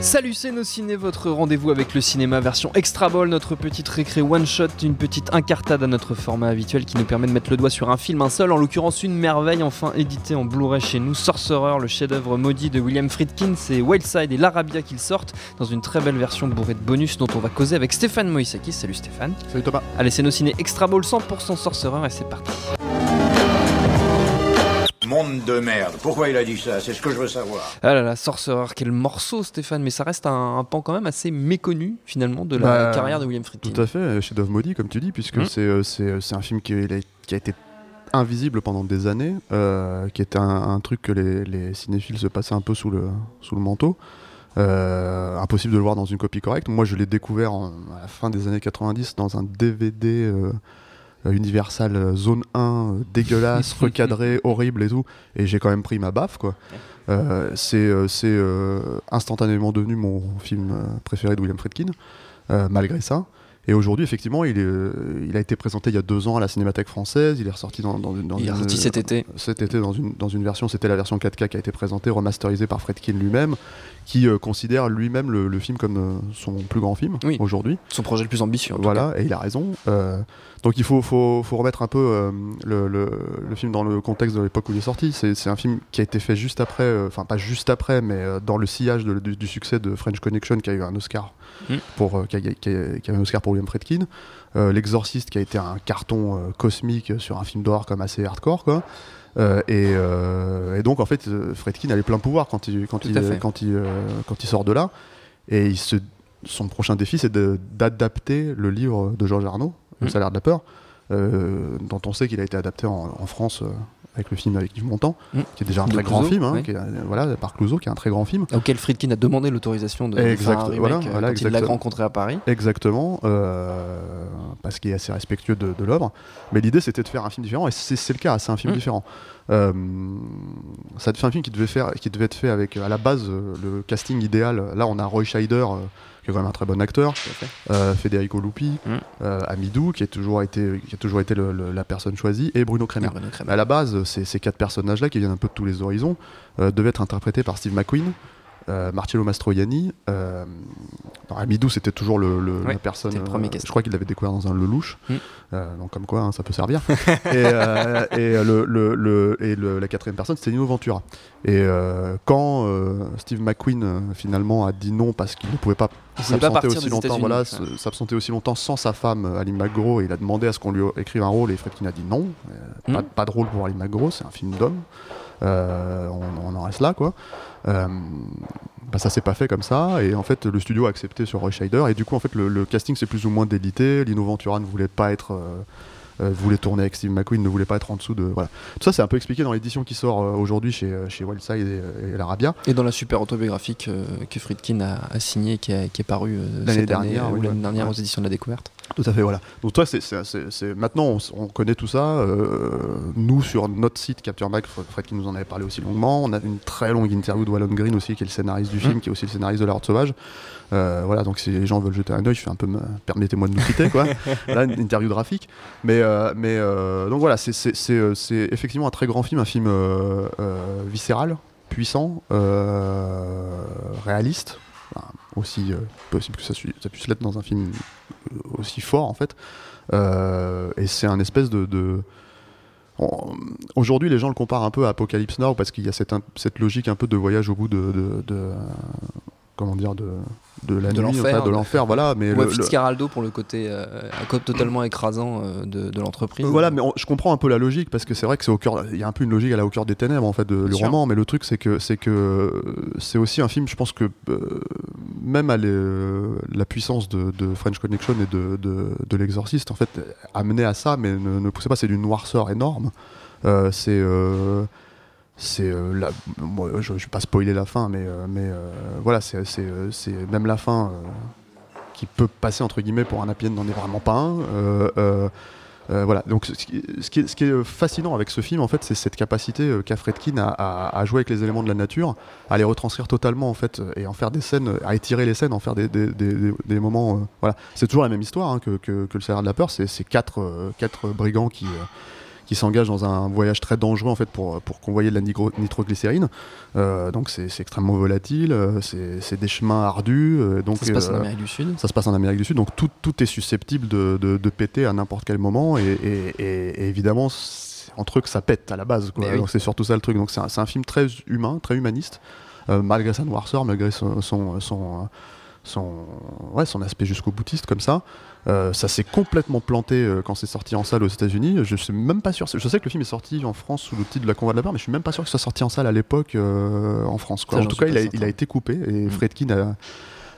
Salut c'est nos ciné, votre rendez-vous avec le cinéma version extra ball, notre petite récré one shot, une petite incartade à notre format habituel qui nous permet de mettre le doigt sur un film, un seul, en l'occurrence une merveille enfin édité en Blu-ray chez nous, Sorcerer, le chef-d'œuvre maudit de William Friedkin, c'est Wildside et l'Arabia qu'ils sortent dans une très belle version bourrée de bonus dont on va causer avec Stéphane Moïsakis. Salut Stéphane. Salut Thomas. Allez c'est nos ciné extra ball 100% Sorcerer et c'est parti. De merde. Pourquoi il a dit ça? C'est ce que je veux savoir. Ah là là, Sorcerer, quel morceau Stéphane, mais ça reste un, un pan quand même assez méconnu finalement de la Bah, carrière de William Friedkin. Tout à fait, chef d'œuvre maudit, comme tu dis, puisque Mm. c'est, euh, c'est, euh, c'est un film qui, il a, qui a été invisible pendant des années, euh, qui était un, un truc que les, les cinéphiles se passaient un peu sous le, sous le manteau. Euh, impossible de le voir dans une copie correcte. Moi, je l'ai découvert en- à la fin des années 90 dans un DVD euh, euh, Universal euh, Zone 1, euh, dégueulasse, recadré, horrible et tout. Et j'ai quand même pris ma baffe, quoi. Euh, c'est euh, c'est, euh, instantanément devenu mon film euh, préféré de William Friedkin, euh, malgré ça. Et aujourd'hui, effectivement, il, est, euh, il a été présenté il y a deux ans à la Cinémathèque française. Il est ressorti dans, dans, une- dans Il est une- ressorti cet été. cet été dans une, dans une version, c'était la version 4K qui a été présentée, remasterisée par Fredkin lui-même, qui euh, considère lui-même le, le film comme euh, son plus grand film Oui. aujourd'hui. Son projet le plus ambitieux. Voilà, et il a raison. Euh, donc il faut, faut, faut remettre un peu euh, le, le- le film dans le contexte de l'époque où il est sorti. C'est un film qui a été fait juste après, euh, enfin pas juste après, mais euh, dans le sillage de- du, du succès de French Connection qui a eu un Oscar, Mm. pour, euh, qui, a, qui a- qui a eu un Oscar pour William Friedkin. Euh, L'Exorciste qui a été un carton euh, cosmique sur un film d'horreur comme assez hardcore quoi. Euh, et, euh, et donc en fait Fredkin a les pleins pouvoirs quand il, quand il, quand, il, euh, quand il sort de là. Et il se, son prochain défi c'est d'adapter le livre de Georges Arnaud, Le Mm. salaire de la peur, dont on sait qu'il a été adapté en, en France avec le film avec Yves Montand, Mm. qui est déjà un De très grand film, hein, ouais. qui est, euh, voilà, par Clouseau, qui est un très grand film. Auquel Friedkin a demandé l'autorisation de, Exact, faire un remake voilà, euh, voilà, quand il l'a rencontré à Paris. Exactement, euh, parce qu'il est assez respectueux de, de l'œuvre. Mais l'idée, c'était de faire un film différent, et c'est le cas, c'est un film Mm. différent. Euh, ça fait un film qui devait, faire, qui devait être fait avec, à la base, le casting idéal. Là, on a Roy Scheider, qui est quand même un très bon acteur, euh, Federico Lupi, Mm. euh, Amidou, qui, est toujours été, qui a toujours été le- le- la personne choisie, et Bruno Kremer. Et Bruno Kremer. Mais à la base, ces, ces quatre personnages-là, qui viennent un peu de tous les horizons, euh, devaient être interprétés par Steve McQueen, euh, Marcello Mastroianni. Euh, Amidou, c'était toujours le, le- Ouais, la personne. le premier euh, casting. je crois qu'il l'avait découvert dans un Lelouch. Mm. Euh, donc, comme quoi, hein, ça peut servir. et euh, et, le, et la quatrième personne, c'était Nino Ventura. Et quand Steve McQueen, finalement, a dit non parce qu'il ne pouvait pas s'absenter aussi longtemps, voilà, ouais. aussi longtemps sans sa femme Ali McGraw, et il a demandé à ce qu'on lui écrive un rôle et Fredkin a dit non, euh, pas, Mm. pas de rôle pour Ali McGraw, c'est un film d'homme, Euh, on, on en reste là quoi. Euh, bah, ça s'est pas fait comme ça et en fait le studio a accepté sur Roy Scheider et du coup en fait le, le casting c'est plus ou moins délité. Lino Ventura ne voulait pas être euh, voulait tourner avec Steve McQueen, ne voulait pas être en dessous de voilà. Tout ça c'est un peu expliqué dans l'édition qui sort aujourd'hui chez chez Wildside et, et l'Arabia. Et dans la super autobiographique euh, que Friedkin a, a signée, qui, a- qui est parue euh, L'année dernière, année, oui, ou l'année ouais. dernière aux éditions de la découverte. Tout à fait, voilà. Donc toi, c'est, c'est- c'est- c'est- maintenant, on, on connaît tout ça. euh, nous, sur notre site Capture Mag, Fred qui nous en avait parlé aussi longuement. On a une très longue interview de Wallon Green aussi, qui est le scénariste du film, Mm. qui est aussi le scénariste de La Horde Sauvage. Euh, voilà, donc si les gens veulent jeter un œil, je fais un peu, me- permettez-moi de nous quitter, quoi. Là, une interview graphique. Mais, euh, mais donc voilà, c'est, c'est, c'est, c'est effectivement un très grand film, un film viscéral, puissant, réaliste. Aussi euh, possible que ça, puisse l'être dans un film euh, aussi fort en fait. Euh, et c'est un espèce de. Aujourd'hui, les gens le comparent un peu à Apocalypse Now parce qu'il y a cette, logique un peu de voyage au bout de- comment dire de, de la De nuit, l'enfer, enfin, de l'enfer, voilà. Mais Ouais, le- Fitzcarraldo pour le côté euh, un code totalement écrasant euh, de, de l'entreprise. Voilà, mais on- je comprends un peu la logique parce que c'est vrai que c'est au cœur. Il y a un peu une logique à la au cœur des ténèbres en fait de, du sûr. roman, mais le truc c'est que c'est que euh, c'est aussi un film. Je pense que euh, même à la puissance de, de French Connection et de, de, l'Exorciste en fait amené à ça, mais ne, ne poussez pas. C'est d'une noirceur énorme. Euh, c'est euh, c'est euh, la- moi, je, je vais pas spoiler la fin, mais euh, mais euh, voilà, c'est même la fin. qui peut passer entre guillemets pour un happy n'en est vraiment pas un. Voilà, donc ce qui, est, fascinant avec ce film, en fait, c'est cette capacité qu'a Fredkin à, à- jouer avec les éléments de la nature, à les retranscrire totalement, en fait, et en faire des scènes, à étirer les scènes, en faire des, des, des- moments. voilà, c'est toujours la même histoire hein, que, que, le salaire de la peur. C'est quatre, quatre brigands qui. Qui s'engagent dans un voyage très dangereux en fait pour, pour convoyer de la nitroglycérine. Euh, donc c'est extrêmement volatile, euh, c'est des chemins ardus. euh, donc Ça se passe en Amérique du Sud. ça se passe en Amérique du Sud, donc tout, tout est susceptible de, de- de péter à n'importe quel moment, et, et- et- et évidemment, entre eux que ça pète à la base. quoi. Mais oui. Donc c'est surtout ça le truc. Donc c'est un, un film très humain, très humaniste, euh, malgré sa noirceur, malgré son, son, son, son- ouais, son aspect jusqu'au boutiste comme ça. Euh, ça s'est complètement planté euh, quand c'est sorti en salle aux États-Unis. Je suis même pas sûr. Je sais que le film est sorti en France sous le titre de La Convoi de la Peur, mais je suis même pas sûr que ce soit sorti en salle à l'époque euh, en France. quoi. Ça, En tout cas, il a, certain. il a été coupé et Mm. Fredkin a,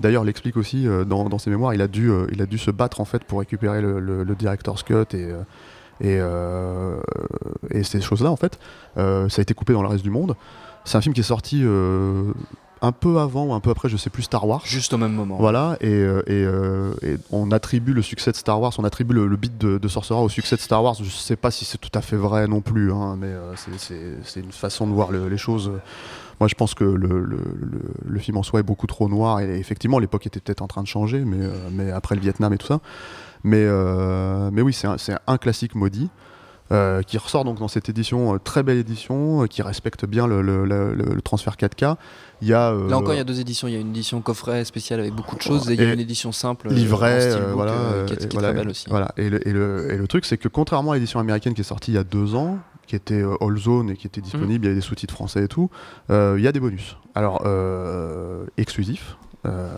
D'ailleurs, l'explique aussi dans, dans ses mémoires. Il a dû, il a dû se battre en fait pour récupérer le, le, le director's cut et et, et ces choses-là en fait. Ça a été coupé dans le reste du monde. C'est un film qui est sorti un peu avant ou un peu après, je sais plus, Star Wars. Juste au même moment. Voilà, et, euh, et, euh, et on attribue le succès de Star Wars, on attribue le, le beat de, de Sorcerer au succès de Star Wars. Je sais pas si c'est tout à fait vrai non plus, hein, mais euh, c'est- une façon de voir le- les choses. Moi, je pense que le, le- le- le film en soi est beaucoup trop noir, et effectivement, l'époque était peut-être en train de changer, mais, euh, mais après le Vietnam et tout ça. Mais, euh, mais oui, c'est un, c'est un classique maudit. Euh, qui ressort donc dans cette édition, euh, très belle édition, euh, qui respecte bien le, le- le- le transfert 4K. Il y a, Là encore, il y a deux éditions. Il y a une édition coffret spéciale avec beaucoup de choses et il y a une édition simple. livret, voilà, qui est, très belle aussi. Voilà. Et, le, et, le, et le truc, c'est que contrairement à l'édition américaine qui est sortie il y a deux ans, qui était All Zone et qui était disponible, il y avait des sous-titres français et tout, il y a des bonus. Alors, exclusifs. Euh,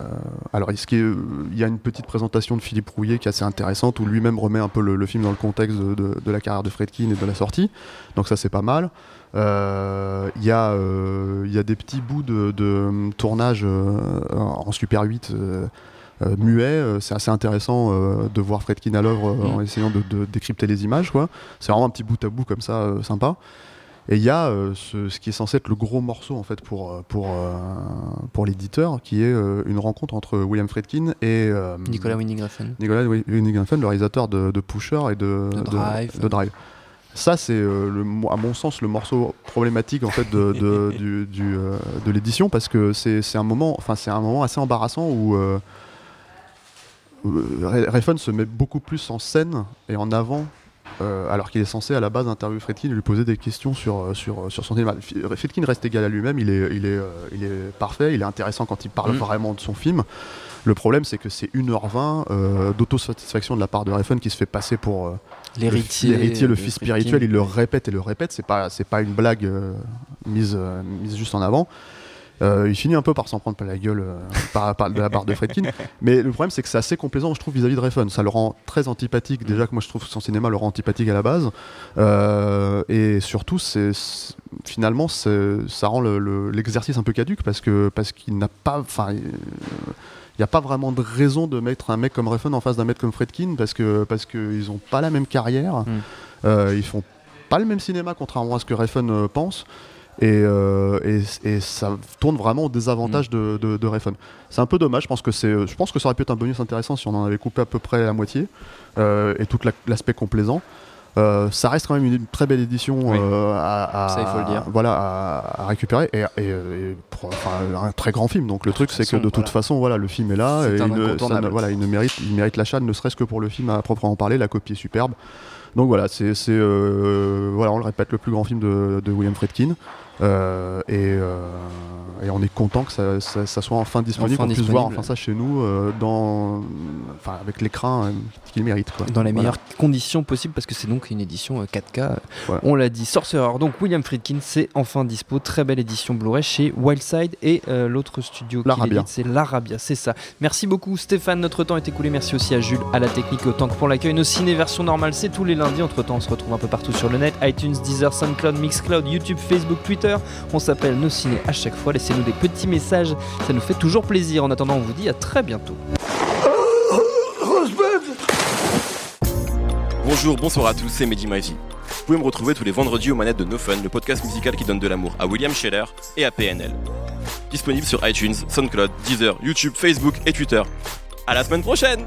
alors, est-ce il y a une petite présentation de Philippe Rouillet qui est assez intéressante, où lui-même remet un peu le, le film dans le contexte de, de- de la carrière de Fredkin et de la sortie. Donc ça, c'est pas mal. Euh, Il y, a, euh, il y a des petits bouts de, de tournage euh, en Super 8 euh, euh, muet. C'est assez intéressant de voir Fredkin à l'œuvre en Mm. essayant de, de décrypter les images. C'est vraiment un petit bout à bout comme ça, sympa. Et il y a euh, ce, ce qui est censé être le gros morceau en fait pour, euh, pour, euh, pour l'éditeur, qui est euh, une rencontre entre William Fredkin et Nicolas Winding Refn. Nicolas Winding Refn, le réalisateur de, de Pusher et de, De Drive. de Drive. Ça, c'est à mon sens le morceau problématique en fait de, de, du- du, de l'édition parce que c'est un moment, enfin c'est un moment assez embarrassant où Re- Refn se met beaucoup plus en scène et en avant. Euh, alors qu'il est censé à la base interviewer Fredkin et lui poser des questions sur, euh, sur, sur son cinéma. F- Fredkin reste égal à lui-même, il est, il, est, euh, il est parfait, il est intéressant quand il parle Mm. vraiment de son film. Le problème, c'est que c'est 1h20 euh, d'autosatisfaction de la part de Refn qui se fait passer pour euh, L'héritier. le, l'héritier, le fils Friedkin. spirituel. Il le répète et le répète. C'est pas, c'est pas une blague euh, mise, euh, mise juste en avant. Euh, il finit un peu par s'en prendre pas la gueule euh, par, par- de la part de Fredkin. Mais le problème, c'est que c'est assez complaisant, je trouve, vis-à-vis de Refn. Ça le rend très antipathique. Déjà que moi, je trouve que son cinéma le rend antipathique à la base. Euh, et surtout, c'est, finalement, ça rend le- le- l'exercice un peu caduque parce que parce qu'il n'a pas. Enfin. il n'y a pas vraiment de raison de mettre un mec comme Refn en face d'un mec comme Fredkin parce que parce qu'ils n'ont pas la même carrière, Mm. Euh, ils font pas le même cinéma contrairement à ce que Refn pense. Et, euh, et, et ça tourne vraiment au désavantage de, de, de Refn. C'est un peu dommage, je pense, que c'est, je pense que ça aurait pu être un bonus intéressant si on en avait coupé à peu près la moitié euh, et tout la- l'aspect complaisant. Euh, ça reste quand même une, très belle édition Oui. à, à- Ça, il faut le dire. Voilà, à, à récupérer et, et- et pour- enfin, un très grand film. Donc le truc, c'est que de toute voilà. façon, voilà, le film est là et il, ça voilà, mérite, il mérite l'achat, ne serait-ce que pour le film à proprement parler. La copie est superbe. Donc voilà, c'est, c'est, euh, voilà, on le répète, le plus grand film de, de William Friedkin. Euh, et, euh, et on est content que ça, ça- ça soit enfin disponible, qu'on puisse voir enfin ça chez nous, euh, dans, enfin, avec l'écran qu'il mérite. quoi. Dans les Voilà. meilleures conditions possibles parce que c'est donc une édition euh, 4K. euh, Ouais. On l'a dit, Sorcerer. Donc William Friedkin, c'est enfin dispo. Très belle édition Blu-ray chez Wildside et l'autre studio qui l'édite, c'est l'Arabia. C'est ça. Merci beaucoup Stéphane. Notre temps est écoulé. Merci aussi à Jules, à la technique et au tank pour l'accueil. Nos ciné version normale, c'est tous les lundis. Entre temps, on se retrouve un peu partout sur le net iTunes, Deezer, SoundCloud, Mixcloud, YouTube, Facebook, On s'appelle Nos Ciné à chaque fois. Laissez-nous des petits messages. Ça nous fait toujours plaisir. En attendant, on vous dit à très bientôt. Bonjour, bonsoir à tous, c'est Mehdi Maizy. Vous pouvez me retrouver tous les vendredis aux manettes de No Fun, le podcast musical qui donne de l'amour à William Scheller et à PNL. Disponible sur iTunes, SoundCloud, Deezer, YouTube, Facebook et Twitter. À la semaine prochaine